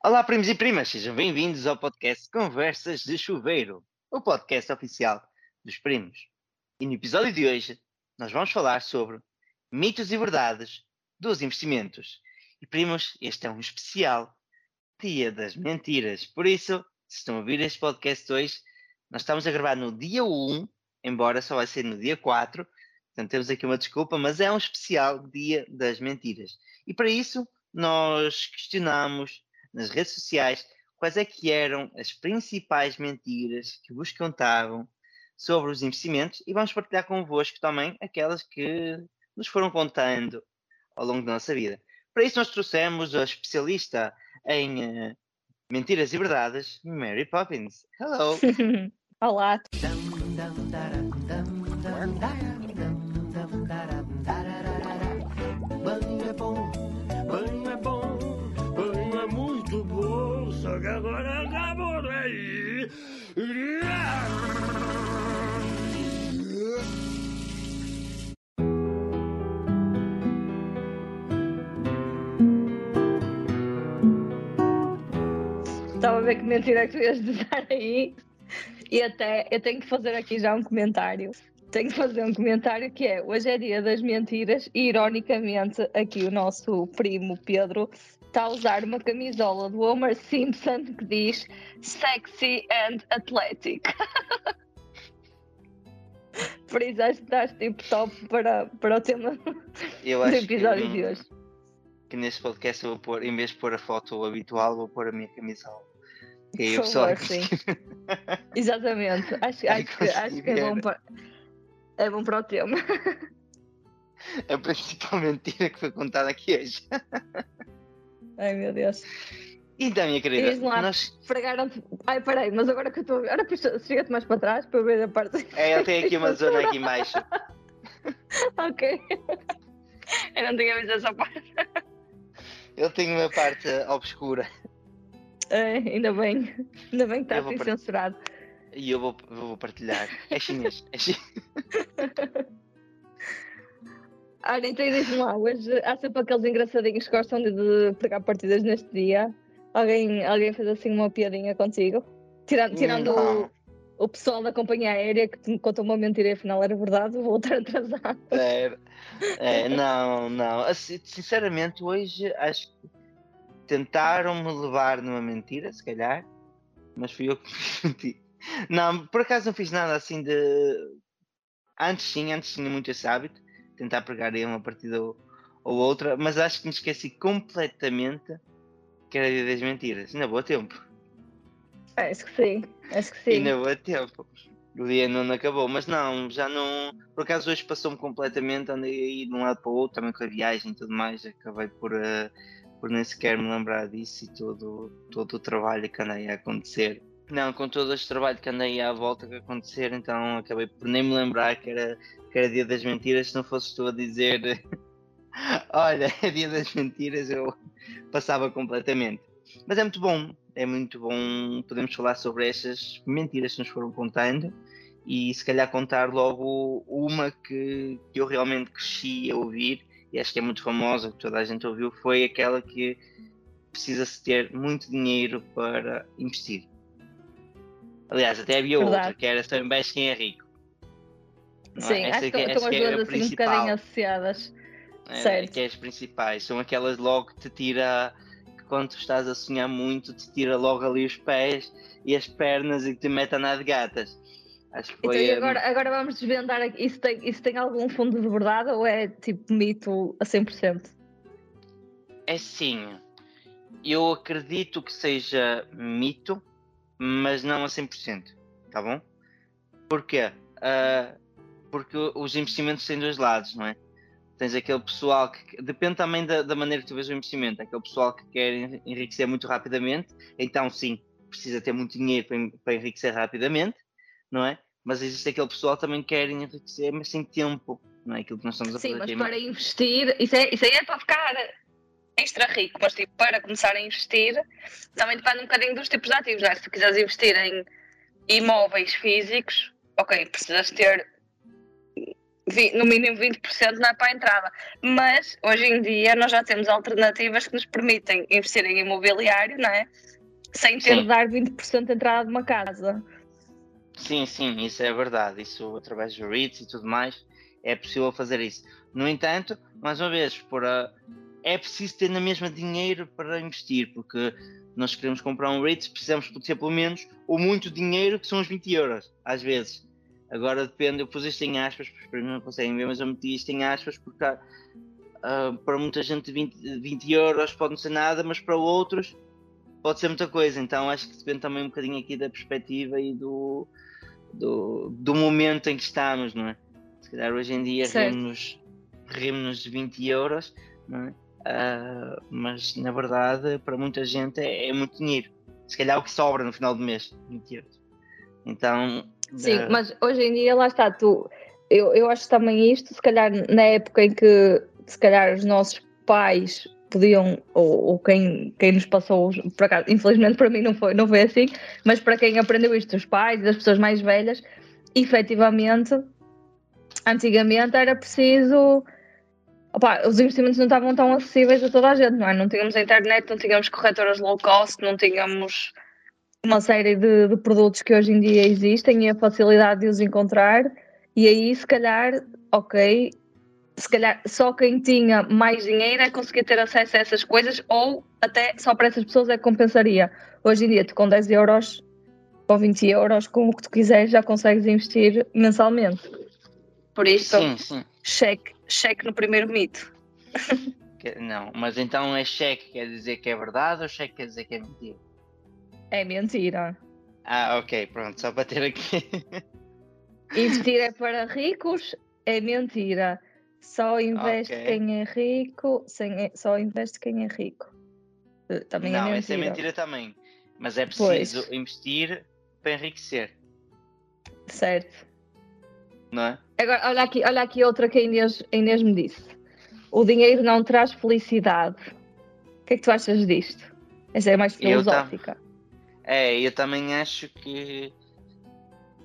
Olá, primos e primas, sejam bem-vindos ao podcast Conversas de Chuveiro, o podcast oficial dos primos. E no episódio de hoje, nós vamos falar sobre mitos e verdades dos investimentos. E primos, este é um especial Dia das Mentiras. Por isso, se estão a ouvir este podcast hoje, nós estamos a gravar no dia 1, embora só vai ser no dia 4. Portanto, temos aqui uma desculpa, mas é um especial Dia das Mentiras. E para isso, nós questionamos nas redes sociais quais é que eram as principais mentiras que vos contavam sobre os investimentos e vamos partilhar convosco também aquelas que nos foram contando ao longo da nossa vida. Para isso nós trouxemos a especialista em uh, mentiras e verdades, Mary Poppins. Hello! Olá! Ver que mentira é que tu ias dizer aí. E até eu tenho que fazer aqui já um comentário. Tenho que fazer um comentário que é hoje é dia das mentiras e ironicamente aqui o nosso primo Pedro está a usar uma camisola do Homer Simpson que diz sexy and athletic. Por isso acho que estás tipo top para, para o tema Eu do episódio que, de hoje. que neste podcast eu vou pôr, em vez de pôr a foto habitual, vou pôr a minha camisola. E aí pessoal sim. Exatamente. Acho, acho, que, acho que é bom para, é bom para o tema. a principal mentira que foi contada aqui hoje. Ai meu Deus. Então, minha querida, Diz lá. nós, Fregaram-te. Ai, peraí, mas agora que eu estou a ver. Ora, chega-te mais para trás para eu ver a parte. é, ele tem aqui uma zona aqui embaixo. ok. Eu não tinha visto essa parte. Ele tem uma parte obscura. É, ainda bem. Ainda bem que está Eu assim censurado. E eu vou, vou partilhar. É chinês. É chinês. Olha, então diz-me lá, hoje há sempre aqueles engraçadinhos que gostam de, de pegar partidas neste dia. Alguém, alguém fez assim uma piadinha contigo? Tirando, tirando o, o pessoal da companhia aérea que me contou uma mentira e afinal era verdade, vou estar atrasado. É, é, não, não. Assim, sinceramente, hoje acho que tentaram-me levar numa mentira, se calhar, mas fui eu que me menti. Não, por acaso não fiz nada assim de. Antes sim, antes tinha muito esse hábito, tentar pregar aí uma partida ou, ou outra, mas acho que me esqueci completamente que era dia das mentiras. Ainda vou a tempo. Acho que sim, acho que sim. Ainda vou a tempo. O dia não acabou, mas não, já não. Por acaso hoje passou-me completamente, andei aí de um lado para o outro, também com a viagem e tudo mais, acabei por, eh, por nem sequer me lembrar disso e todo, todo o trabalho que andei a acontecer. Não, com todo este trabalho que andei à volta a acontecer, então acabei por nem me lembrar que era, que era dia das mentiras, se não fosse tu a dizer olha, é dia das mentiras, eu passava completamente. Mas é muito bom, é muito bom podemos falar sobre estas mentiras que nos foram contando e se calhar contar logo uma que, que eu realmente cresci a ouvir e acho que é muito famosa, que toda a gente ouviu, foi aquela que precisa-se ter muito dinheiro para investir. Aliás, até havia Verdade. outra, que era só investe quem é rico. Não é? Sim, Essa acho que essa estão as é duas assim um bocadinho associadas. É, Certo. que é as principais. São aquelas logo que te tira, que quando tu estás a sonhar muito, te tira logo ali os pés e as pernas e que te mete a gatas. Acho que Então, foi. e hum, agora, agora vamos desvendar aqui. Isso tem, isso tem algum fundo de verdade ou é tipo mito a 100%? É sim. Eu acredito que seja mito, mas não a 100%. Tá bom? Porquê? Ah, porque os investimentos têm dois lados, não é? Tens aquele pessoal que. Depende também da, da maneira que tu vês o investimento. Aquele pessoal que quer en- enriquecer muito rapidamente, então sim, precisa ter muito dinheiro para, para enriquecer rapidamente, não é? Mas existe aquele pessoal que também quer enriquecer, mas sem tempo, não é? Aquilo que nós estamos a Sim, fazer mas aqui. para investir, isso, é, isso aí é para ficar extra rico, mas tipo, para começar a investir, também depende um bocadinho dos tipos de ativos, não é? Se tu quiseres investir em imóveis físicos, ok, precisas ter vi- no mínimo 20% não é para a entrada. Mas hoje em dia nós já temos alternativas que nos permitem investir em imobiliário, não é? Sem ter Sim. de dar 20% de entrada de uma casa. Sim, sim, isso é verdade. Isso através do REITs e tudo mais é possível fazer isso. No entanto, mais uma vez, por a- é preciso ter na mesma dinheiro para investir, porque nós queremos comprar um REIT, precisamos de ter pelo menos ou muito dinheiro, que são os 20 euros, às vezes. Agora depende, eu pus isto em aspas, porque para mim não conseguem ver, mas eu meti isto em aspas porque ah, para muita gente 20, 20 euros pode não ser nada, mas para outros pode ser muita coisa. Então acho que depende também um bocadinho aqui da perspectiva e do, do, do momento em que estamos, não é? Se calhar hoje em dia rimos-nos rimos de 20 euros, não é? Ah, mas na verdade para muita gente é, é muito dinheiro. Se calhar o que sobra no final do mês, 20 euros. Então, Sim, ah, mas hoje em dia, lá está, tu. Eu, eu acho também isto, se calhar na época em que se calhar os nossos pais podiam, ou, ou quem, quem nos passou, por acaso, infelizmente para mim não foi, não foi assim, mas para quem aprendeu isto, os pais as pessoas mais velhas, efetivamente, antigamente era preciso. opá, os investimentos não estavam tão acessíveis a toda a gente, não é? Não tínhamos a internet, não tínhamos corretoras low cost, não tínhamos uma série de, de produtos que hoje em dia existem e a facilidade de os encontrar, e aí se calhar, ok, se calhar só quem tinha mais dinheiro é conseguir ter acesso a essas coisas, ou até só para essas pessoas é que compensaria. Hoje em dia, tu com 10 euros ou 20 euros, com o que tu quiseres, já consegues investir mensalmente. Por isso, sim, sim. cheque, cheque no primeiro mito. Não, mas então é cheque quer dizer que é verdade ou cheque quer dizer que é mentira? É mentira. Ah, ok, pronto, só para ter aqui. Investir é para ricos, é mentira. Só investe Ok. quem é rico, sem, só investe quem é rico. Eh, Também não, é mentira. essa é mentira também. Mas é preciso Pois. investir para enriquecer, Certo. não é? Agora, olha aqui, olha aqui outra que a Inês, a Inês me disse. O dinheiro não traz felicidade. O que é que tu achas disto? Essa é mais Eu filosófica. É, eu também acho que,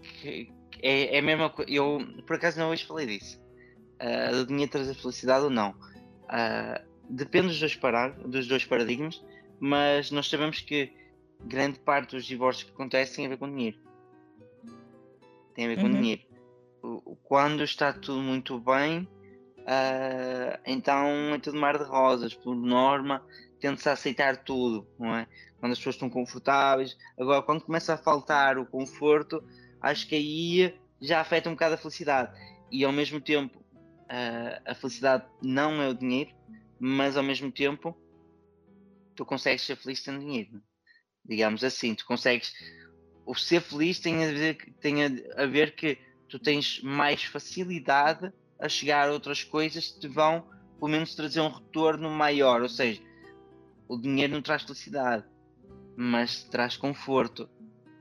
que é, é a mesma coisa. Eu, por acaso, não hoje falei disso. Ah, o dinheiro trazer felicidade ou não. Ah, depende dos dois, parar, dos dois paradigmas, mas nós sabemos que grande parte dos divórcios que acontecem tem a ver com dinheiro. Tem a ver com Uhum. dinheiro. O- o- Quando está tudo muito bem, ah, então é tudo mar de rosas. Por norma, tende-se a aceitar tudo, não é? Quando as pessoas estão confortáveis. Agora, quando começa a faltar o conforto, acho que aí já afeta um bocado a felicidade. E ao mesmo tempo, ah, a felicidade não é o dinheiro, mas ao mesmo tempo, tu consegues ser feliz tendo dinheiro. Digamos assim, tu consegues. O ser feliz tem a ver, tem a ver que tu tens mais facilidade a chegar a outras coisas que te vão, pelo menos, trazer um retorno maior. Ou seja, o dinheiro não traz felicidade, mas traz conforto,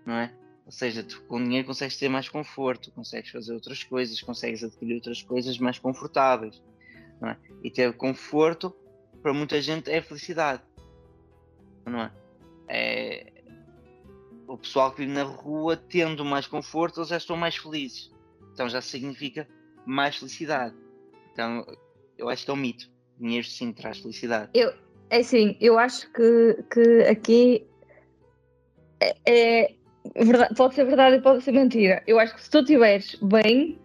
não é? Ou seja, tu com dinheiro consegues ter mais conforto, consegues fazer outras coisas, consegues adquirir outras coisas mais confortáveis, é? E ter conforto, para muita gente, é felicidade, não é? É- O pessoal que vive na rua, tendo mais conforto, eles já estão mais felizes. Então já significa mais felicidade. Então, eu acho que é um mito. Dinheiro sim traz felicidade. É assim, eu acho que, que aqui é, é verdade- pode ser verdade e pode ser mentira. Eu acho que se tu estiveres bem,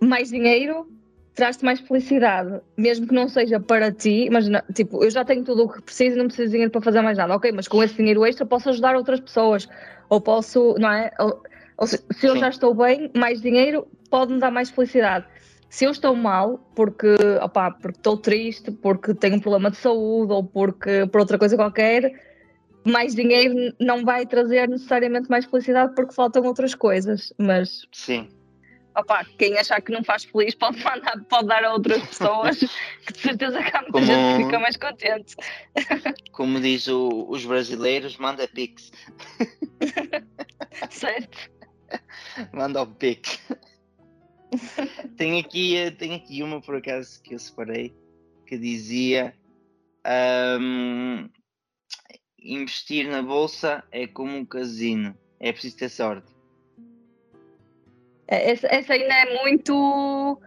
mais dinheiro traz-te mais felicidade, mesmo que não seja para ti, mas tipo, eu já tenho tudo o que preciso e não preciso de dinheiro para fazer mais nada. Ok, mas com esse dinheiro extra posso ajudar outras pessoas, ou posso, não é? Ou, ou se, se eu Sim. já estou bem, mais dinheiro pode-me dar mais felicidade. Se eu estou mal, porque, opá, porque estou triste, porque tenho um problema de saúde ou porque por outra coisa qualquer, mais dinheiro não vai trazer necessariamente mais felicidade porque faltam outras coisas. Mas, Sim, opá, quem achar que não faz feliz pode mandar, pode dar a outras pessoas, que de certeza que há muita Como- gente que fica mais contente. como diz o- os brasileiros, manda pix. Certo? Manda o pix. tem, aqui, eh, tem aqui uma por acaso que eu separei que dizia ahm, investir na bolsa é como um casino, é preciso ter sorte. É, Essa, essa ainda é muito.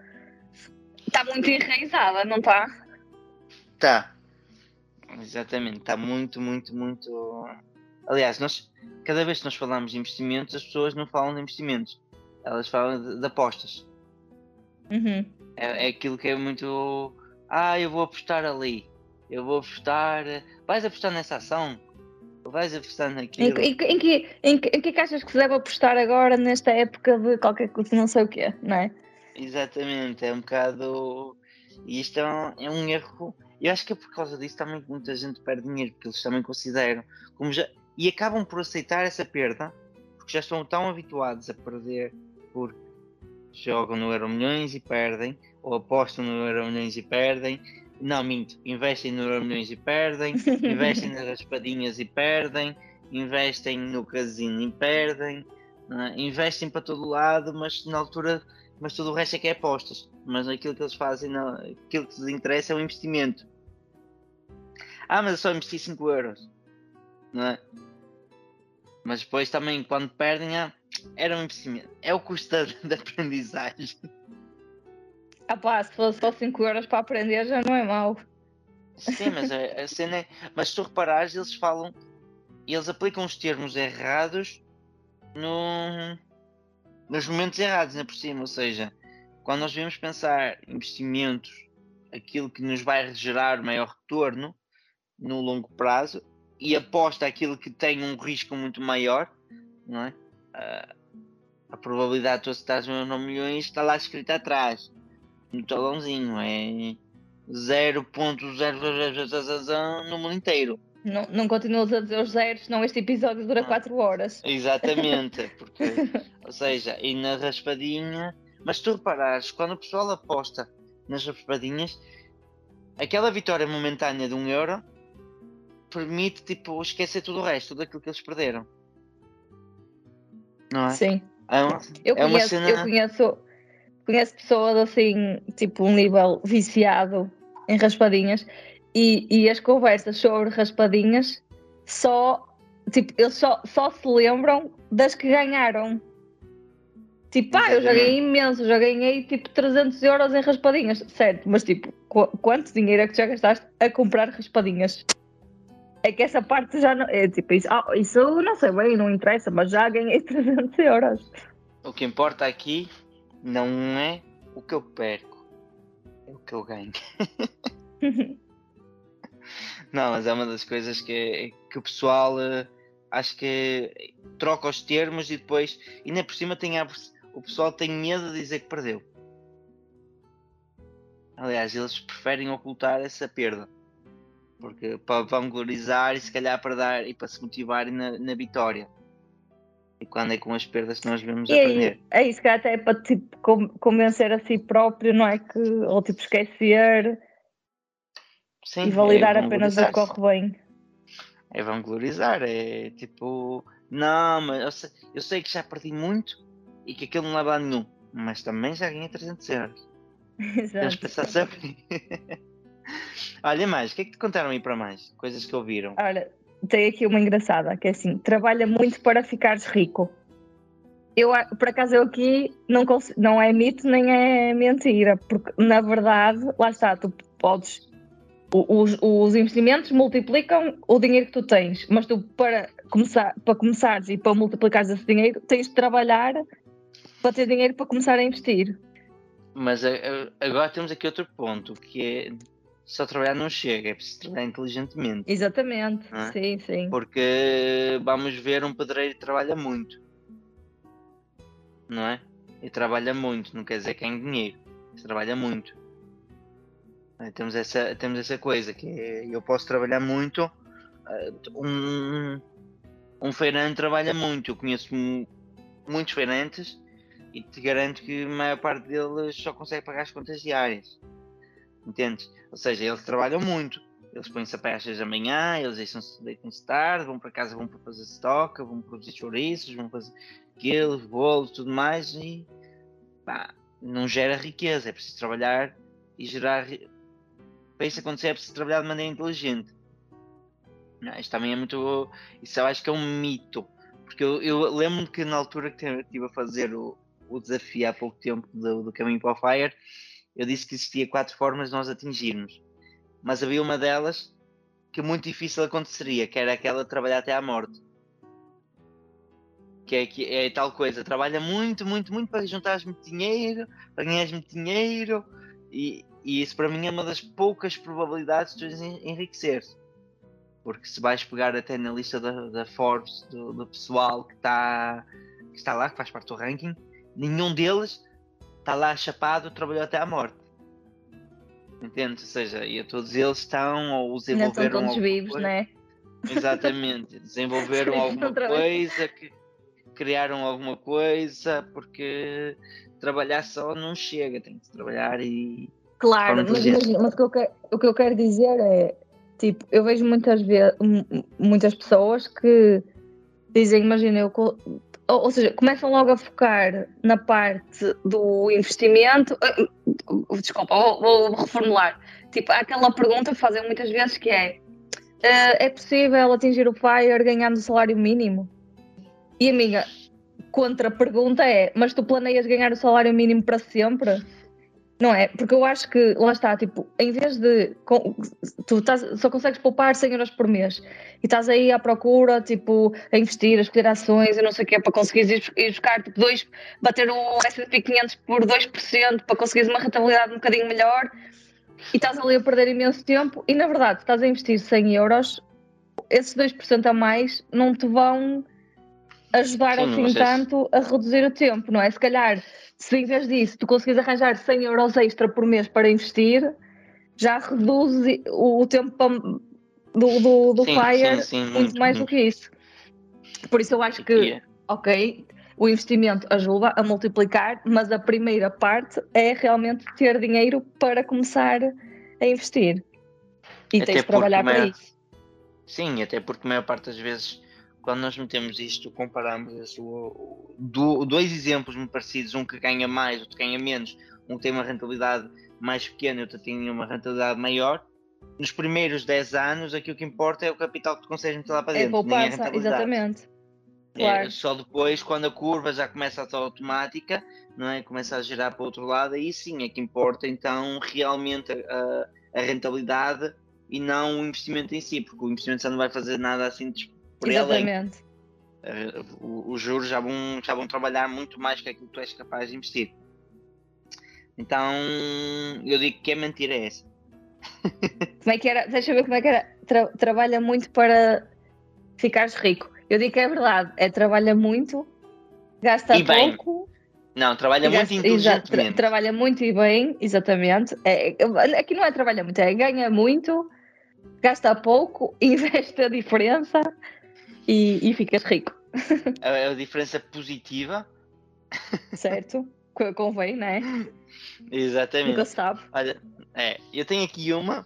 Está muito enraizada, não está? Tá. Exatamente, está muito, muito, muito. Aliás, nós, cada vez que nós falamos de investimentos, as pessoas não falam de investimentos, elas falam de, de apostas. Uhum. É, é aquilo que é muito. Ah, eu vou apostar ali, eu vou apostar. Vais apostar nessa ação? Vais apostar Em, naquilo? em, em, que, em, que, em que é que achas que se deve apostar agora nesta época de qualquer coisa, não sei o quê, não é? Exatamente, é um bocado. E isto é um, é um erro. Eu acho que é por causa disso também que muita gente perde dinheiro, porque eles também consideram. Como já, e acabam por aceitar essa perda, porque já estão tão habituados a perder, porque jogam no Euro Milhões e perdem, ou apostam no Euro Milhões e perdem. Não, minto, investem no Euro Milhões e perdem, investem nas raspadinhas e perdem, investem no casino e perdem, é? investem para todo lado, mas na altura mas tudo o resto é que é apostas. Mas aquilo que eles fazem, não, aquilo que lhes interessa é o investimento. Ah, mas eu só investi 5 euros. Não é? Mas depois também, quando perdem, ah, era um investimento. É o custo da, da aprendizagem. Ah pá, se fosse só 5 euros para aprender já não é mau. Sim, mas a, a cena é. Mas se tu reparares, eles falam. Eles aplicam os termos errados no, nos momentos errados, ainda por cima. Ou seja, quando nós devemos pensar investimentos, aquilo que nos vai gerar maior retorno no longo prazo e aposta aquilo que tem um risco muito maior, não é? Ah, a probabilidade de tu acertares no euro milhões está lá escrita atrás, no talãozinho, é 0.000 no mundo inteiro. Não, não continuas a dizer os zeros, senão este episódio dura Não. 4 horas. Exatamente, porque, ou seja, e na raspadinha, mas tu reparares, quando o pessoal aposta nas raspadinhas, aquela vitória momentânea de um euro permite tipo esquecer tudo o resto, tudo aquilo que eles perderam. Não é? Sim. É uma, Eu é uma conheço, cena. eu conheço, conheço pessoas assim, tipo um nível viciado em raspadinhas e, e as conversas sobre raspadinhas só, tipo, eles só, só se lembram das que ganharam. Tipo, ah, eu já ganhei imenso, já ganhei tipo 300 euros em raspadinhas, certo, mas tipo, qu- quanto dinheiro é que já gastaste a comprar raspadinhas? É que essa parte já não. É tipo, isso, ah, isso não sei bem, não interessa, mas já ganhei 300 euros. O que importa aqui não é o que eu perco, é o que eu ganho. Não, mas é uma das coisas que, que o pessoal eh, acho que troca os termos e depois, ainda por cima tem a, o pessoal tem medo de dizer que perdeu. Aliás, eles preferem ocultar essa perda. Porque para vanglorizar e se calhar para dar e para se motivarem na, na vitória. E quando é com as perdas que nós vemos E aprender. é isso que até é para tipo, convencer a si próprio, não é? Que, ou tipo esquecer Sim, e validar é apenas o que corre bem. É vanglorizar, é tipo, não, mas eu sei, eu sei que já perdi muito e que aquilo não leva a nenhum, mas também já ganhei 300 euros. Temos Exato. que pensar sempre. Olha mais, o que é que te contaram aí para mais? Coisas que ouviram. Olha, tem aqui uma engraçada, que é assim, trabalha muito para ficares rico. Eu, por acaso, eu aqui não, cons- não é mito nem é mentira, porque na verdade, lá está, tu podes. Os, os investimentos multiplicam o dinheiro que tu tens, mas tu para começar para começares e para multiplicares esse dinheiro tens de trabalhar para ter dinheiro para começar a investir. Mas agora temos aqui outro ponto, que é só trabalhar não chega, é preciso trabalhar inteligentemente. Exatamente, Ah. sim, sim. Porque vamos ver um pedreiro que trabalha muito. Não é? E trabalha muito, não quer dizer que ganhe dinheiro. Trabalha muito. Eh, Temos essa, temos essa coisa que é, eu posso trabalhar muito. eh, Um, um feirante trabalha muito. Eu conheço mu- muitos feirantes e te garanto que a maior parte deles só consegue pagar as contas diárias. Entendes? Ou seja, eles trabalham muito. Eles põem-se a pé às 6 da manhã, eles deixam-se deitam-se tarde, vão para casa, vão para fazer estoca, vão produzir chouriços, vão fazer aquilo, bolos, tudo mais e pá, não gera riqueza, é preciso trabalhar e gerar para isso acontecer é preciso trabalhar de maneira inteligente. Não, isto também é muito. Isso eu acho que é um mito. Porque eu, eu lembro-me que na altura que estive a fazer o, o desafio há pouco tempo do, do Caminho para o Fire, eu disse que existia quatro formas de nós atingirmos. Mas havia uma delas que muito difícil aconteceria, que era aquela de trabalhar até à morte. Que é, que é tal coisa, trabalha muito, muito, muito para juntar muito dinheiro, para ganhar muito dinheiro, e, e isso para mim é uma das poucas probabilidades de tu enriquecer. Porque se vais pegar até na lista da, da Forbes, do, do pessoal que está, que está lá, que faz parte do ranking, nenhum deles está lá chapado, trabalhou até à morte. Entende? Ou seja, e todos eles estão ou desenvolveram. Todos vivos, coisa. né? Exatamente. Desenvolveram alguma coisa, que, criaram alguma coisa, porque trabalhar só não chega, tem que trabalhar e. Claro, mas, imagina, mas o, que eu quero, o que eu quero dizer é, tipo, eu vejo muitas vezes, muitas pessoas que dizem, imagina, eu, ou, seja, começam logo a focar na parte do investimento. eh, Desculpa, vou, vou reformular. Tipo, há aquela pergunta que fazem muitas vezes que é: eh, é possível atingir o FIRE ganhando o salário mínimo? E amiga, contra-pergunta é: mas tu planeias ganhar o salário mínimo para sempre? Não é? Porque eu acho que, lá está, tipo, em vez de. Tu estás- só consegues poupar 100 euros por mês e estás aí à procura, tipo, a investir, a escolher ações e não sei o quê, para conseguires ir, buscar, tipo, dois, bater o S&P 500 por 2% para conseguires uma rentabilidade um bocadinho melhor e estás ali a perder imenso tempo e, na verdade, estás a investir 100 euros, esses 2% a mais não te vão ajudar Sim, assim tanto a reduzir o tempo, não é? Se calhar, se em vez disso tu conseguires arranjar 100 euros extra por mês para investir, já reduz o, tempo para- do, do, do Sim, FIRE sim, sim, muito, muito, mais do muito. que isso. Por isso eu acho que, Yeah. ok, o investimento ajuda a multiplicar, mas a primeira parte é realmente ter dinheiro para começar a investir. E Até tens de trabalhar para maior- isso. Sim, até porque a maior parte das vezes, quando nós metemos isto, comparamos o- do- dois exemplos muito parecidos, um que ganha mais, outro que ganha menos, um que tem uma rentabilidade mais pequena e outro tem uma rentabilidade maior. Nos primeiros 10 anos, aquilo que importa é o capital que tu consegues meter lá para É dentro, nem a poupança, rentabilidade. exatamente. É, Claro. só depois, quando a curva já começa a estar automática, não é? começa a girar para o outro lado, aí sim é que importa então realmente a, a rentabilidade e não o investimento em si, porque o investimento já não vai fazer nada assim de- por. Exatamente. Eh, o- Os juros já vão, já vão trabalhar muito mais que aquilo que tu és capaz de investir. Então eu digo que é mentira essa. Como é que era? Deixa eu ver como é que era. Tra- trabalha muito para ficares rico. Eu digo que é verdade. É trabalha muito, gasta E bem, pouco. Não, trabalha muito exato, tra- inteligentemente. trabalha muito e bem, exatamente. É, é- aqui não é trabalha muito, é ganha muito, gasta pouco, investe a diferença e, e ficas rico, A, a diferença positiva, certo? Co- Convém, não é? exatamente. Nunca se sabe. Olha, é, eu tenho aqui uma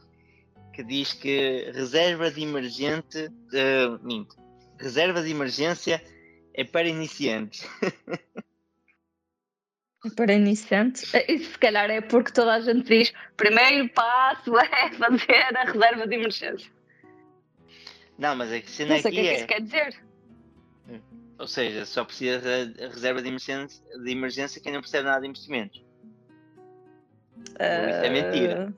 que diz que reserva de emergente, eh, minto, reserva de emergência é para iniciantes. Para iniciantes, isso se calhar é porque toda a gente diz primeiro passo é fazer a reserva de emergência. Não, mas a cena Não sei o aqui que é que é, isso quer dizer. ou seja, só precisa de reserva de emergência, de emergência quem não percebe nada de investimentos. Isso é mentira.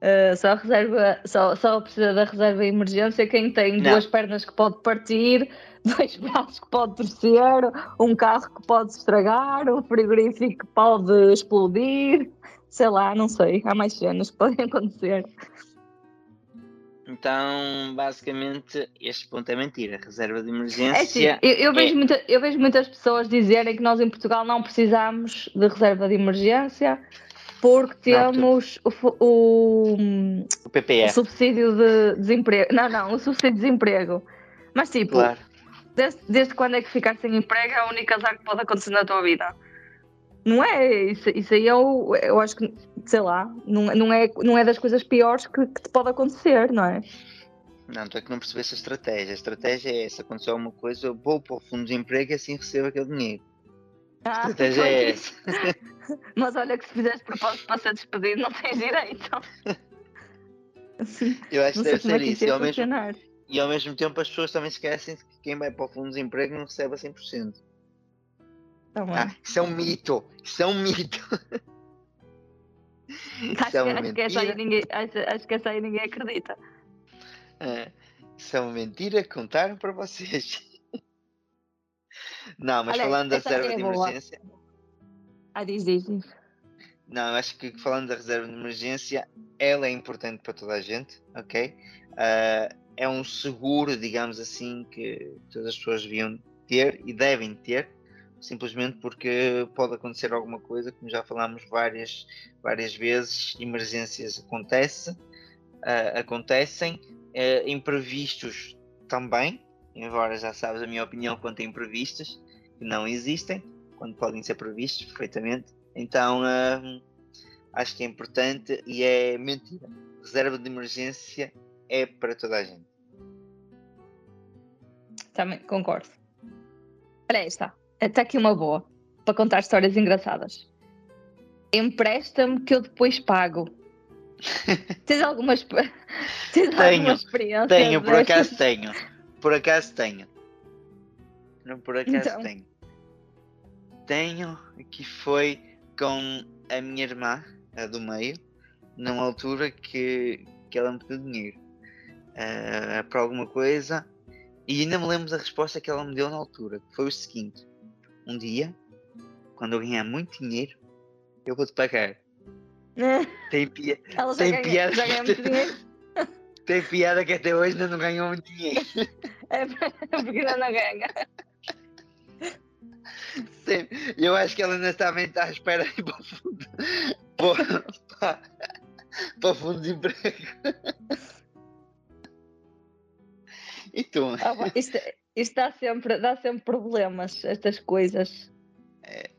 Ah, só, reserva, só, só precisa da reserva de emergência quem tem Não. duas pernas que pode partir, dois braços que pode torcer, um carro que pode estragar, um frigorífico que pode explodir, sei lá, não sei, há mais cenas que podem acontecer. Então, basicamente, este ponto é mentira. Reserva de É assim, emergência. eu, eu vejo é- muita- eu vejo muitas pessoas dizerem que nós em Portugal não precisamos de reserva de emergência porque Não, tu- temos o, fu- o, o o PPR, subsídio de desemprego. Não, não, o subsídio de desemprego. Mas tipo, claro. desde, desde quando é que ficar sem emprego é a única azar que pode acontecer na tua vida? Não é? Isso, isso aí eu, eu acho que, sei lá, não, não, é, não é das coisas piores que, que te pode acontecer, não é? Não, tu é que não percebeste a estratégia. A estratégia é essa. Aconteceu alguma coisa, eu vou para o fundo de emprego e assim recebo aquele dinheiro. A Ah, estratégia é essa. Mas olha que se fizeres propósito para ser despedido, não tens direito. Eu acho que deve é ser que isso. E ao, mesmo, e ao mesmo tempo as pessoas também esquecem que quem vai para o fundo de desemprego não recebe a 100%. Isso é um mito. Isso é mito. acho, Isso é que, acho, que essa aí ninguém, acho, acho que essa aí ninguém acredita. Isso é uma mentira que contaram para vocês. Não, mas Olha, falando da reserva é de boa. emergência. Ah, diz, diz, diz. Não, acho que falando da reserva de emergência, ela é importante para toda a gente, ok? Ah, é um seguro, digamos assim, que todas as pessoas deviam ter e devem ter, simplesmente porque pode acontecer alguma coisa, como já falámos várias, várias vezes, emergências acontece, ah, acontecem, eh, imprevistos também, embora já sabes a minha opinião quanto a imprevistos, que não existem, quando podem ser previstos perfeitamente. Então hum, acho que é importante e é mentira. Reserva de emergência é para toda a gente. Também concordo. Olha esta. Está aqui uma boa. Para contar histórias engraçadas. Empresta-me que eu depois pago. Tens alguma, Tens alguma Tenho, experiência? Tenho, por acaso tenho. Por acaso tenho. Não, por acaso Então. tenho. Tenho que foi com a minha irmã, a do meio, numa altura que, que ela me pediu dinheiro ah, para alguma coisa e ainda me lembro da resposta que ela me deu na altura, que foi o seguinte: um dia, quando eu ganhar muito dinheiro, eu vou-te pagar. Tem, pia- Ela já Tem ganha, piada já ganha muito dinheiro. tem piada que até hoje ainda não ganhou muito dinheiro. É porque ainda não ganha. Sim, eu acho que ela ainda está à espera de ir para o fundo. Para, para, para o fundo de emprego. E tu? Ah, isto, isto dá, sempre, dá sempre problemas, estas coisas. É.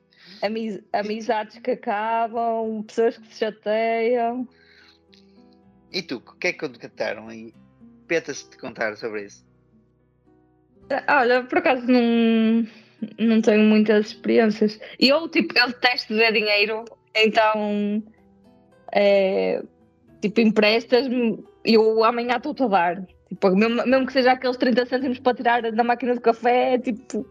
Amiz- amizades que acabam, pessoas que se chateiam. E tu? O que é que contaram aí? Peta-se de contar sobre isso. Olha, por acaso não, não tenho muitas experiências. E eu, tipo, eu detesto ver dinheiro, então, é, tipo, emprestas-me e eu amanhã estou-te a dar. Tipo, mesmo, mesmo que seja aqueles 30 cêntimos para tirar da máquina de café, tipo,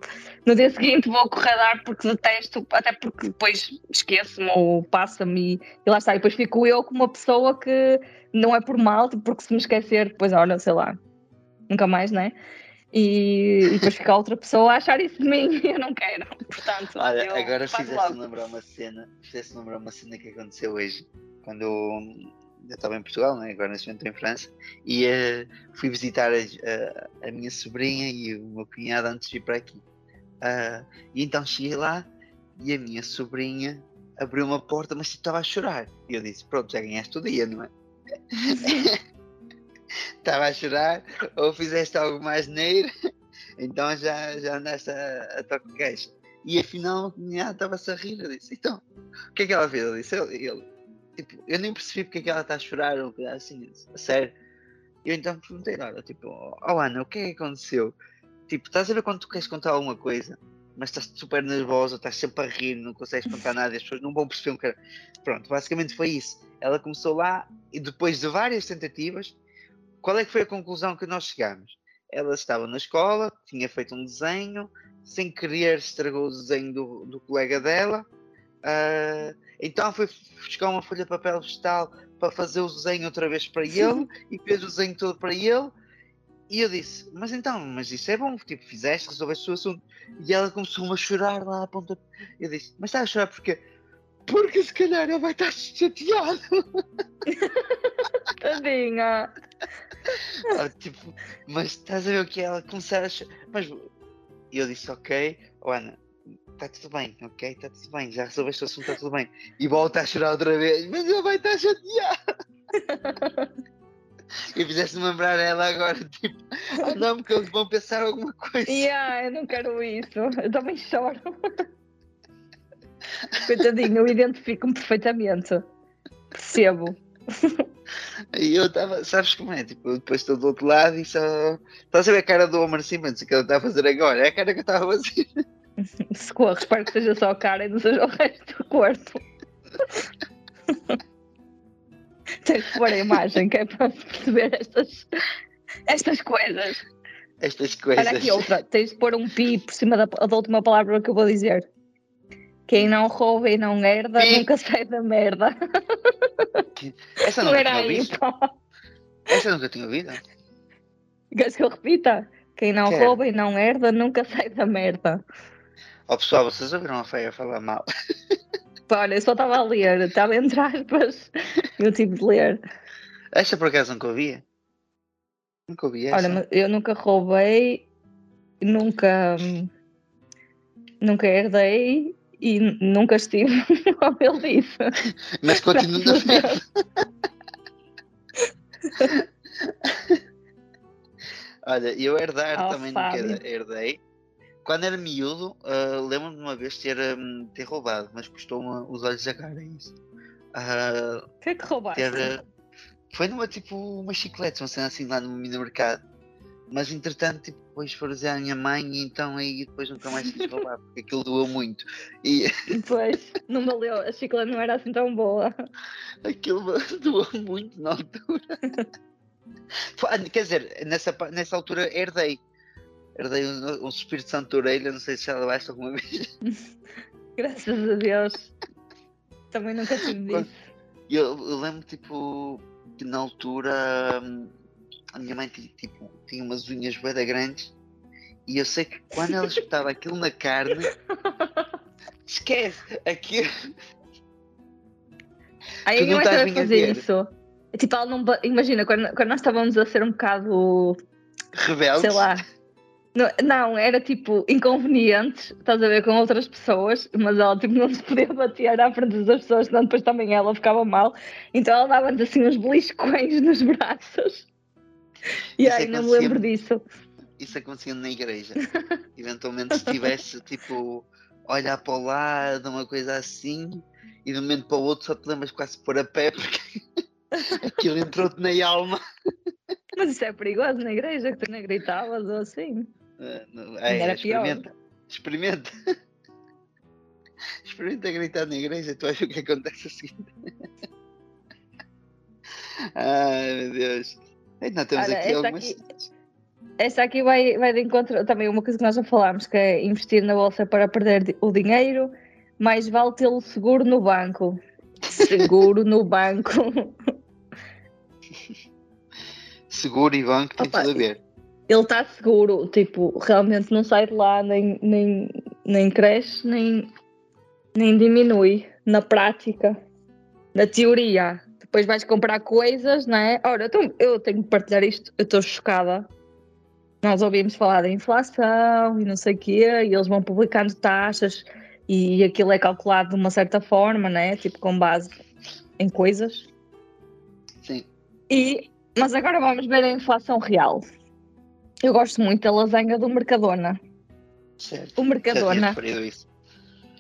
no dia seguinte vou correr a dar porque detesto, até porque depois esqueço-me ou passa-me e, e lá está. E depois fico eu como uma pessoa que não é por mal, tipo, porque se me esquecer, depois, olha, sei lá, nunca mais, né? E, e depois fica outra pessoa a achar isso de mim e eu não quero. Portanto, Olha, eu agora faço fizeste logo. lembrar uma cena. Fizeste lembrar uma cena que aconteceu hoje. Quando eu estava em Portugal, né? agora neste momento estou em França, e eh, fui visitar a, a- a minha sobrinha e o meu cunhado antes de ir para aqui. Ah, e então cheguei lá e a minha sobrinha abriu uma porta, mas estava a chorar. E eu disse: Pronto, já ganhaste o dia, não é? Estava a chorar, ou fizeste algo mais neiro, então já, já andaste a, a toque queixa. E afinal a cunhada estava-se a rir. Eu disse: Então, o que é que ela fez? Eu disse: ele, tipo, eu nem percebi porque é que ela está a chorar ou assim. Sério. Eu então perguntei: Olha, tipo, oh Ana, o que é que aconteceu? Tipo, estás a ver quando tu queres contar alguma coisa, mas estás super nervosa, estás sempre a rir, não consegues contar nada, as pessoas não vão perceber um cara. Pronto, basicamente foi isso. Ela começou lá e depois de várias tentativas, qual é que foi a conclusão que nós chegamos? Ela estava na escola, tinha feito um desenho, sem querer estragou o desenho do, do colega dela, ah, então foi buscar uma folha de papel vegetal para fazer o desenho outra vez para ele e fez o desenho todo para ele. E eu disse, mas então, mas isso é bom, tipo, fizeste, resolveste o assunto. E ela começou a chorar lá a ponta. Eu disse, mas está a chorar porque Porque se calhar ele vai estar chateado. Tadinha. Ah, tipo, mas estás a ver o que é? Ela começar a chorar. Mas eu disse, ok, oh, Ana, está tudo bem, ok? Está tudo bem, já resolveste o assunto, está tudo bem. E volta a chorar outra vez, mas ele vai estar chateado. E fizeste-me lembrar ela agora, tipo, ah, não, porque eles vão pensar alguma coisa. Yeah, eu não quero isso. Eu também choro. Coitadinho, eu identifico-me perfeitamente. Percebo. E eu estava, sabes como é? Tipo, depois estou do outro lado e só. Estás a ver a cara do Homer Simpson que ele está a fazer agora? É a cara que eu estava a fazer. Socorro, espero que seja só a cara e não seja o resto do corpo. Tens que pôr a imagem, que é para perceber estas, estas coisas. Estas coisas. Olha aqui outra, tens de pôr um pi por cima da, da última palavra que eu vou dizer. Quem não rouba e não herda Sim. nunca sai da merda. Essa Não nunca tinha ouvido. Essa nunca tinha ouvido. Queres que eu repita? Quem não Quero. rouba e não herda nunca sai da merda. Ó pessoal, vocês ouviram a feia falar mal? Olha, eu só estava a ler, estava entre aspas. Eu tive de ler. Esta por acaso nunca ouvia. Nunca ouvi essa. Olha, eu nunca roubei, nunca, nunca herdei e nunca estive como ele disse. Mas continuo na merda. Olha, eu herdar Oh, também nunca herdei. Quando era miúdo, ah, lembro-me de uma vez ter, hum, ter roubado, mas custou-me os olhos da cara, isso. Ah, O que é que roubaste? ter, ah, foi numa tipo uma chiclete, uma cena assim lá no mini mercado. Mas entretanto, tipo, depois foi dizer à minha mãe e então aí depois nunca mais quis roubar, porque aquilo doeu muito. E Depois, não valeu, a chiclete não era assim tão boa. aquilo doeu muito na altura. Quer dizer, nessa, nessa altura herdei. Herdei um, um Espírito Santo de orelha, não sei se já levaste alguma vez. Graças a Deus. Também nunca tive disso. Eu, eu lembro, tipo, que na altura hum, a minha mãe ti- tipo, tinha umas unhas bem grandes e eu sei que quando ela espetava aquilo na carne, esquece, aquilo. Aí Tu a minha não mãe estás também bem a fazia ver. isso. Tipo, ela não. Imagina, quando, quando nós estávamos a ser um bocado Rebelde. sei lá. Não, não, era tipo inconvenientes, estás a ver, com outras pessoas, mas ela tipo não se podia bater à frente das pessoas, senão depois também ela ficava mal. Então ela dava-nos assim uns beliscões nos braços. E Isso aí é não me lembro disso. Isso acontecia na igreja. Eventualmente, se tivesse, tipo, olhar para o lado, uma coisa assim, e de um momento para o outro só te lembras quase pôr a pé porque aquilo entrou-te na alma. Mas isso é perigoso na igreja, que tu não gritavas ou assim. Ainda é, era pior. experimenta. Experimenta. Experimenta gritar na igreja, tu achas o que acontece assim? Ai meu Deus. Nós temos aqui algumas. aqui- Esta aqui vai, vai de encontro também uma coisa que nós já falámos, que é investir na bolsa para perder o dinheiro, mais vale tê-lo seguro no banco. Seguro no banco. Seguro e banco tem Opa, tudo a ver. Ele está seguro, tipo, realmente não sai de lá, nem, nem, nem cresce, nem, nem diminui na prática, na teoria. Depois vais comprar coisas, não é? Ora, então, eu tenho que partilhar isto, eu estou chocada. Nós ouvimos falar da inflação e não sei o quê, e eles vão publicando taxas e aquilo é calculado de uma certa forma, né? Tipo, com base em coisas. Sim. E, mas agora vamos ver a inflação real. Eu gosto muito da lasanha do Mercadona. Certo. O Mercadona,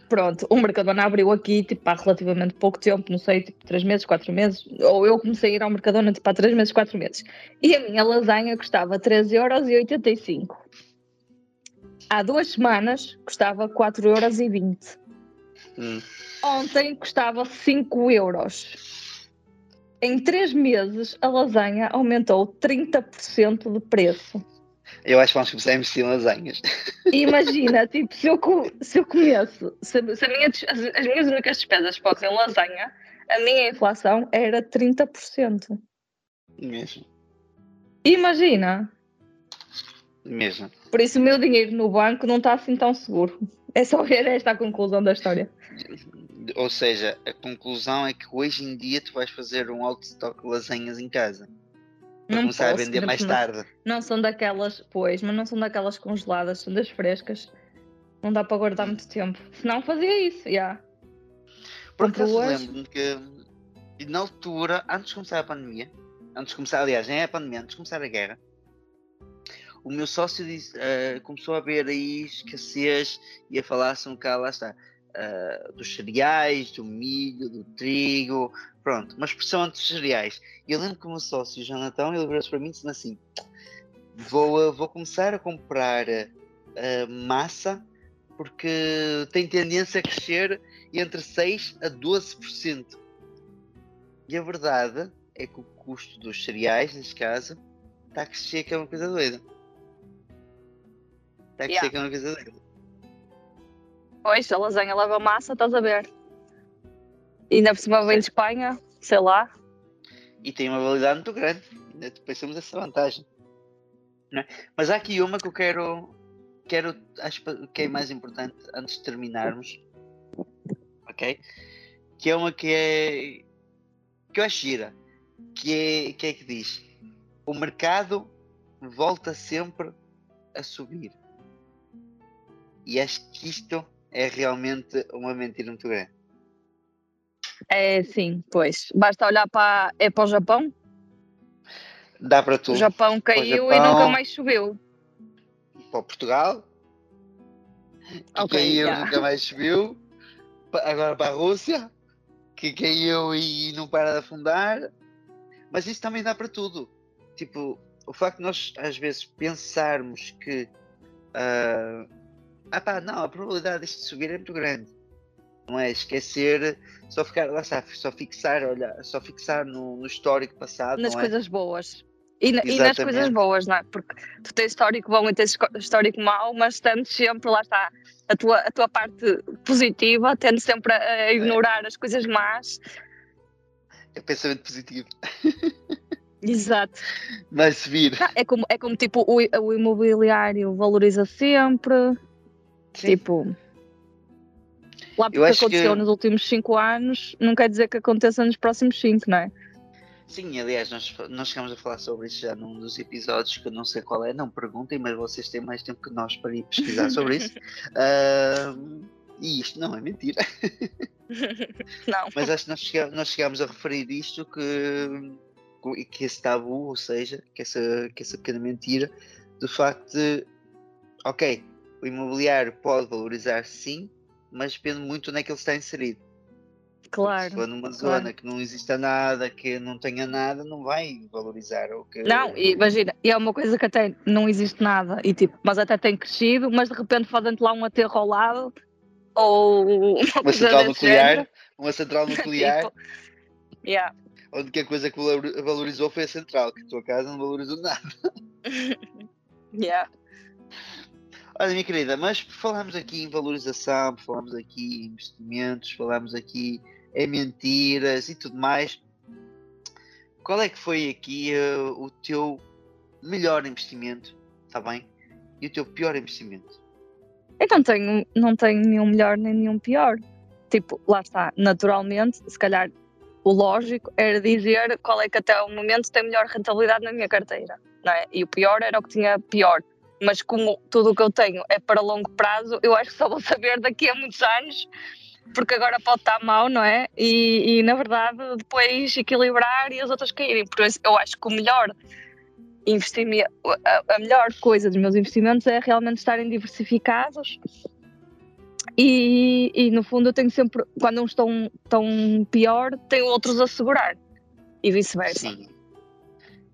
pronto, o Mercadona abriu aqui tipo, há relativamente pouco tempo, não sei, tipo 3 meses, 4 meses, ou eu comecei a ir ao Mercadona tipo, há 3 meses, 4 meses. E a minha lasanha custava 13,85€. Há duas semanas custava 4,20€. Hum. Ontem custava 5 euros. Em 3 meses, a lasanha aumentou 30% de preço. Eu acho que vamos começar a investir em lasanhas. Imagina, tipo, se eu, se eu começo, se, se minha as, as minhas únicas despesas fossem lasanha, a minha inflação era 30%. Mesmo. Imagina. Mesmo. Por isso o meu dinheiro no banco não está assim tão seguro. É só ver esta a conclusão da história. Ou seja, a conclusão é que hoje em dia tu vais fazer um alto stock de lasanhas em casa. Não começar a posso, vender ainda mais por cima. tarde. Não são daquelas, pois, mas não são daquelas congeladas, são das frescas. Não dá para guardar muito tempo. Senão fazia isso, já. Por Compro acaso hoje. lembro-me que na altura, antes de começar a pandemia, antes de começar, aliás, nem é a pandemia, antes de começar a guerra, o meu sócio disse, eh, começou a ver aí escassez e a falar-se um bocado, lá está, eh, dos cereais, do milho, do trigo, pronto, uma expressão antes dos cereais. E eu lembro que o meu sócio, o Jonathan, ele virou-se para mim e disse assim, vou, eh, vou começar a comprar eh, massa porque tem tendência a crescer entre 6 a 12%. E a verdade é que o custo dos cereais, neste caso, está a crescer, que é uma coisa doida. Está a crescer, Yeah. que é uma coisa doida. Pois, a lasanha leva massa, estás a ver? Ainda por cima vem de Espanha, sei lá. E tem uma validade muito grande. Ainda temos essa vantagem. É? Mas há aqui uma que eu quero. quero acho que é mais importante antes de terminarmos. Ok? Que é uma que é. que eu acho gira. Que é que, é que diz: O mercado volta sempre a subir. E acho que isto é realmente uma mentira muito grande. É sim, pois. Basta olhar para. É para o Japão? Dá para tu. O Japão caiu e Japão. nunca mais subiu. para o Portugal, que Ok, caiu já. nunca mais subiu, agora para a Rússia, que caiu e não para de afundar, mas isso também dá para tudo. Tipo, o facto de nós às vezes pensarmos que ah, ah pá, não, a probabilidade disto subir é muito grande. Não é esquecer, só ficar, lá está, só fixar, olha, só fixar no, no histórico passado, Nas é? coisas boas. E, e nas coisas boas, não é? Porque tu tens histórico bom e tens histórico mau, mas tendes sempre, lá está, a tua, a tua parte positiva, tendes sempre a, a ignorar as coisas más. É pensamento positivo. Exato. Vai subir. Ah, É como, é como tipo o, o imobiliário valoriza sempre. Sim. Tipo. Lá porque aconteceu que- nos últimos 5 anos, não quer dizer que aconteça nos próximos 5, não é? Sim, aliás, nós, nós chegamos a falar sobre isso já num dos episódios que eu não sei qual é, não perguntem, mas vocês têm mais tempo que nós para ir pesquisar sobre isso. Ahm, e isto não é mentira, Não. mas acho que nós, chega- nós chegámos a referir isto que, que esse tabu, ou seja, que essa, que essa pequena mentira, do facto de, ok, o imobiliário pode valorizar sim, mas depende muito onde é que ele está inserido. Se Claro. for numa claro. zona que não exista nada, que não tenha nada, não vai valorizar. Ou que... Não, e imagina, e é uma coisa que até não existe nada, e tipo, mas até tem crescido, mas de repente fazem-te lá um aterro ao lado, ou uma, uma central nuclear, género. uma central nuclear, Tipo, yeah. a única coisa que valor- valorizou foi a central, que a tua casa não valorizou nada. Yeah. Olha, minha querida, mas falamos aqui em valorização, falamos aqui em investimentos, falamos aqui em mentiras e tudo mais. Qual é que foi aqui eh, o teu melhor investimento, está bem? E o teu pior investimento? Eu não tenho, não tenho nenhum melhor nem nenhum pior. Tipo, lá está, naturalmente, se calhar o lógico era dizer qual é que até o momento tem melhor rentabilidade na minha carteira. Não é? E o pior era o que tinha pior. Mas como tudo o que eu tenho é para longo prazo, eu acho que só vou saber daqui a muitos anos, porque agora pode estar mal, não é? E, e na verdade depois equilibrar e as outras caírem. Por isso eu acho que o melhor investimento, a, melhor coisa dos meus investimentos é realmente estarem diversificados e, e no fundo eu tenho sempre, quando uns estão, estão pior, tenho outros a segurar e vice-versa. Sim.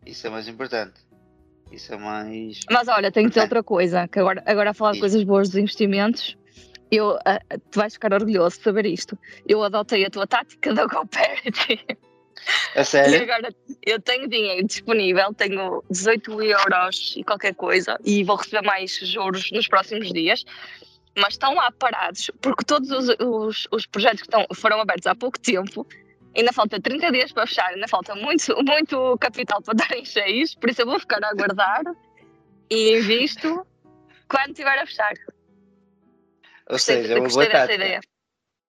Isso é mais importante. Isso é mais. Mas olha, tenho que dizer outra coisa, que agora, agora a falar de coisas boas dos investimentos, eu, ah, tu vais ficar orgulhoso de saber isto. Eu adotei a tua tática da GoParity. A E sério? agora eu tenho dinheiro disponível, tenho 18 euros e qualquer coisa, e vou receber mais juros nos próximos dias, mas estão lá parados, porque todos os, os, os projetos que estão, foram abertos há pouco tempo, ainda falta 30 dias para fechar, ainda falta muito, muito capital para estarem cheios, por isso eu vou ficar a aguardar e invisto quando estiver a fechar. Ou Gostei, seja, é uma boa tática. ideia.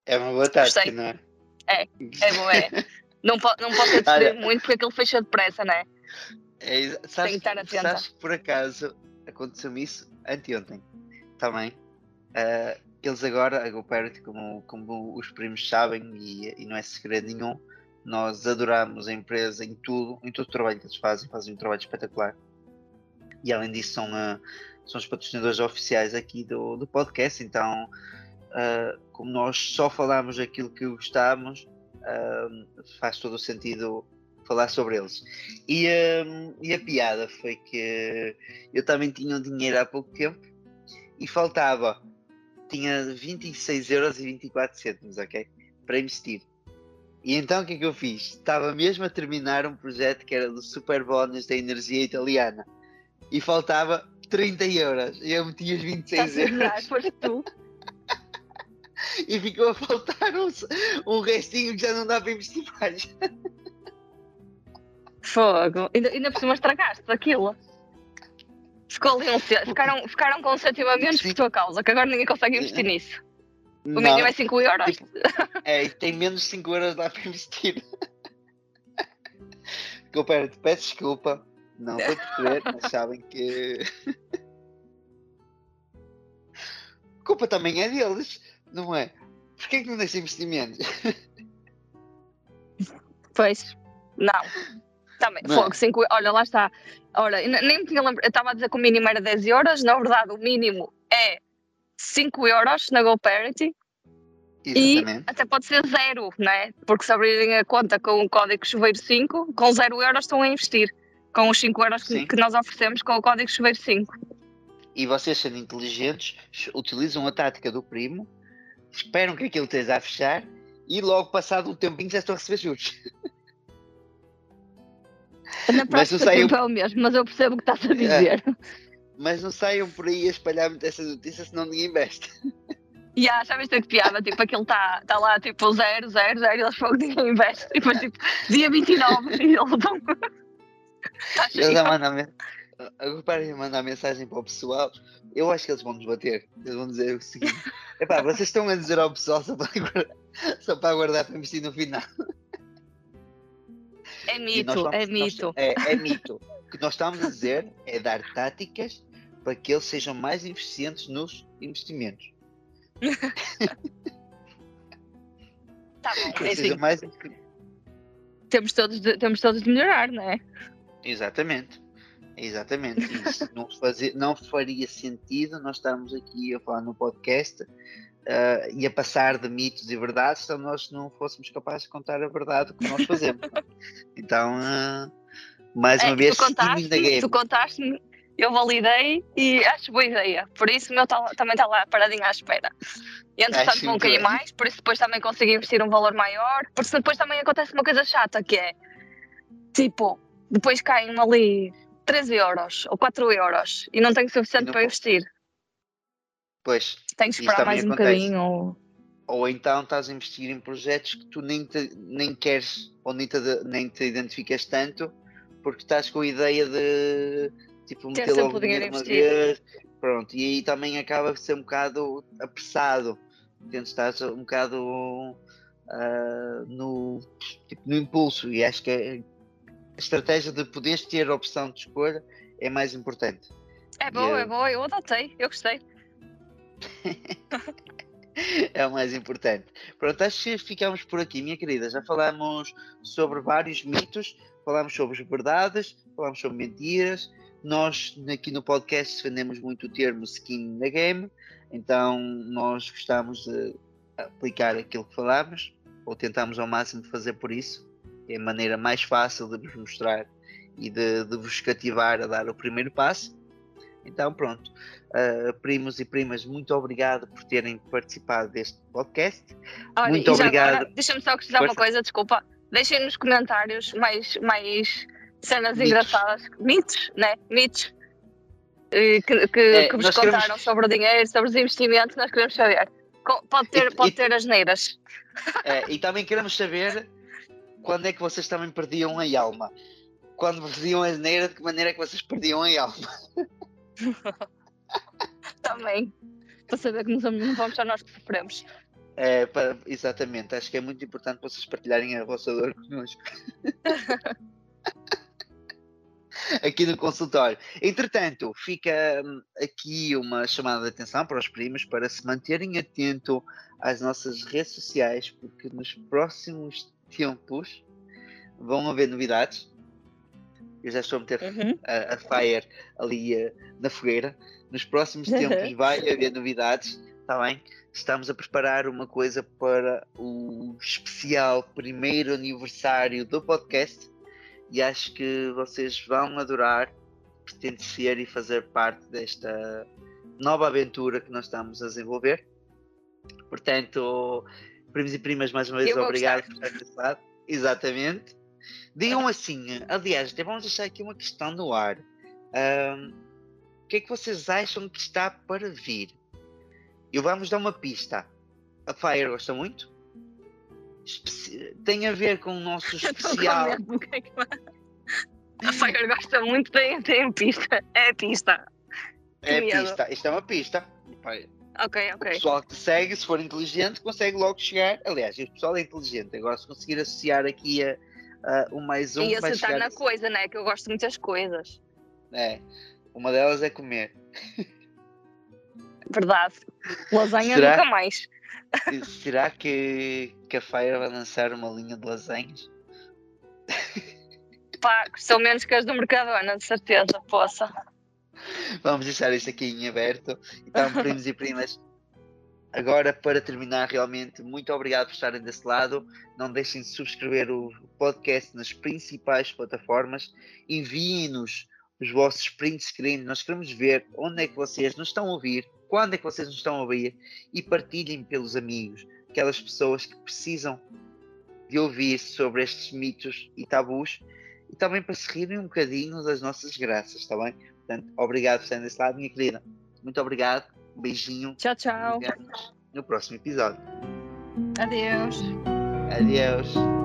É uma boa tática, Gostei. não é? É bom, é. Não, po não posso decidir muito porque aquilo fecha depressa, não é? É, sabes, que estar atenta. sabes que por acaso aconteceu-me isso anteontem também. Ah, eles agora, a GoParity, como, como os primos sabem, e, e não é segredo nenhum, nós adoramos a empresa em tudo, em todo o trabalho que eles fazem, fazem um trabalho espetacular. E além disso são, ah, são os patrocinadores oficiais aqui do, do podcast, então ah, como nós só falamos aquilo que gostamos, ah, faz todo o sentido falar sobre eles. E, e a piada foi que eu também tinha dinheiro há pouco tempo e faltava, tinha 26 euros e 24 cêntimos, ok? Para investir. E então o que é que eu fiz? Estava mesmo a terminar um projeto que era do Super Bónus da energia italiana e faltava 30 euros e eu meti os 26 Estás euros. foste tu. e ficou a faltar um, um restinho que já não dá para investir mais. Fogo. Ainda, ainda por cima estragaste aquilo. Ficou ce- ficaram, ficaram com um cêntimo a menos Sim. por tua causa, que agora ninguém consegue investir nisso. O Não, mínimo é 5 euros. tipo, é, e tem menos 5 euros lá para investir. Desculpa, te peço desculpa. Não vou perceber, mas sabem que. A culpa também é deles, não é? Porquê que não deixa investimentos? Pois, não. Também, Não é? fogo, 5 Olha, lá está. Ora, nem me tinha lembrado. Eu estava a dizer que o mínimo era 10 euros, na verdade o mínimo é 5 euros na GoParity e Exatamente. até pode ser zero, não é? Porque se abrirem a conta com o código chuveiro 5, com 0 euros estão a investir. Com os 5 euros que, que nós oferecemos com o código chuveiro 5. E vocês sendo inteligentes, utilizam a tática do primo, esperam que aquilo esteja a fechar e logo passado um tempinho já estão a receber juros. Na sempre é o mesmo, mas eu percebo o que estás a dizer. Mas não saiam por aí a espalhar muito essa notícia, senão ninguém investe. E yeah, já viste que piada? Tipo, aquilo está tá lá tipo 0, 0, 0 e eles fogo ninguém investe. E depois tipo, dia 29 e eles vão. Tá Eles cheio. a mandar, reparem mensagem para o pessoal. Eu acho que eles vão nos bater. Eles vão dizer o seguinte: Epá, vocês estão a dizer ao pessoal só para guardar, só para guardar para investir no final. É nós mito, é nós- mito. é, é mito. O que nós estamos a dizer é dar táticas para que eles sejam mais eficientes nos investimentos. Tá bom, é assim, mais... temos todos, de, temos todos de melhorar, não é? Exatamente. Exatamente. Isso não, fazia, não faria sentido nós estarmos aqui a falar no podcast ah, e a passar de mitos e verdades se nós não fôssemos capazes de contar a verdade que nós fazemos. então, ah, mais uma É, vez, tu contaste, tu contaste-me, eu validei e acho boa ideia. Por isso o meu tá- também está lá paradinho à espera. E entretanto Acho vão cair mais, por isso depois também consigo investir um valor maior. Porque depois também acontece uma coisa chata que é tipo, depois caem ali 3 euros ou 4 euros e não tenho suficiente para investir. Pois, Tenho que esperar mais um acontece. bocadinho. Ou... ou então estás a investir em projetos que tu nem, te- nem queres ou nem te, nem te identificas tanto porque estás com a ideia de tipo Ter meter sempre logo dinheiro de uma vez pronto, e aí também acaba por ser um bocado apressado Entendes? estás um bocado ah, no, tipo, no impulso e acho que a estratégia de poderes ter a opção de escolha é mais importante É boa, E, é boa, eu adotei, eu gostei. é o mais importante. Pronto, acho que ficamos por aqui, minha querida. Já falámos sobre vários mitos, falámos sobre verdades, falámos sobre mentiras. Nós aqui no podcast defendemos muito o termo skin na game, então nós gostamos de aplicar aquilo que falámos, ou tentamos ao máximo fazer por isso. É a maneira mais fácil de vos mostrar e de, de vos cativar a dar o primeiro passo. Então, pronto. Uh, primos e primas, muito obrigado por terem participado deste podcast. Olha, Muito obrigado. deixa-me só acrescentar uma coisa, desculpa. Deixem nos comentários mais, mais cenas Mitos. engraçadas. Mitos, né? Mitos. eh, Que, que, É, que vos contaram queremos- sobre o dinheiro, sobre os investimentos, nós queremos saber. Pode ter, E- pode e- ter as neiras. Uh, e também queremos saber quando é que vocês também perdiam a alma. Quando perdiam a asneira, de que maneira é que vocês perdiam a alma? Também. Para saber que não não vamos só nós que sofremos. É, para- exatamente, acho que é muito importante vocês partilharem a vossa dor connosco. aqui no consultório. Entretanto, fica hum, aqui uma chamada de atenção para os primos para se manterem atento às nossas redes sociais, porque nos próximos tempos vão haver novidades. Eu já estou a meter Uhum. a, a Fire ali eh, na fogueira. Nos próximos tempos vai haver novidades, está bem? Estamos a preparar uma coisa para o especial primeiro aniversário do podcast e acho que vocês vão adorar pertencer e fazer parte desta nova aventura que nós estamos a desenvolver. Portanto, primos e primas, mais uma vez, obrigado por estarem desse lado. Exatamente. Digam assim, aliás, até vamos deixar aqui uma questão no ar. Ahm, o que é que vocês acham que está para vir? Eu vamos dar uma pista. a Fire gosta muito. Especi- Tem a ver com o nosso especial. é A Fire gosta muito, tem, tem pista. É pista. É pista. Isto é uma pista. Pai, Ok, O ok. pessoal que te segue, se for inteligente, consegue logo chegar. Aliás, o pessoal é inteligente. Agora, se conseguir associar aqui a, a um mais um, e acertar na coisa, né? Que eu gosto de muitas coisas. É. Uma delas é comer. Verdade. Lasanha Será? nunca mais. Será que, que a Fire vai lançar uma linha de lasanhas? Pá, são menos que as do Mercadona, de certeza, poça. Vamos deixar isso aqui em aberto. Então, primos e primas, agora para terminar, realmente, muito obrigado por estarem desse lado. Não deixem de subscrever o podcast nas principais plataformas. Enviem-nos os vossos print screen. Nós queremos ver onde é que vocês nos estão a ouvir, quando é que vocês nos estão a ouvir e partilhem pelos amigos, aquelas pessoas que precisam de ouvir sobre estes mitos e tabus e também para se rirem um bocadinho das nossas graças, está bem? Portanto, obrigado por estarem desse lado, minha querida. Muito obrigado. Um beijinho. Tchau, tchau. No próximo episódio. Adeus. Adeus.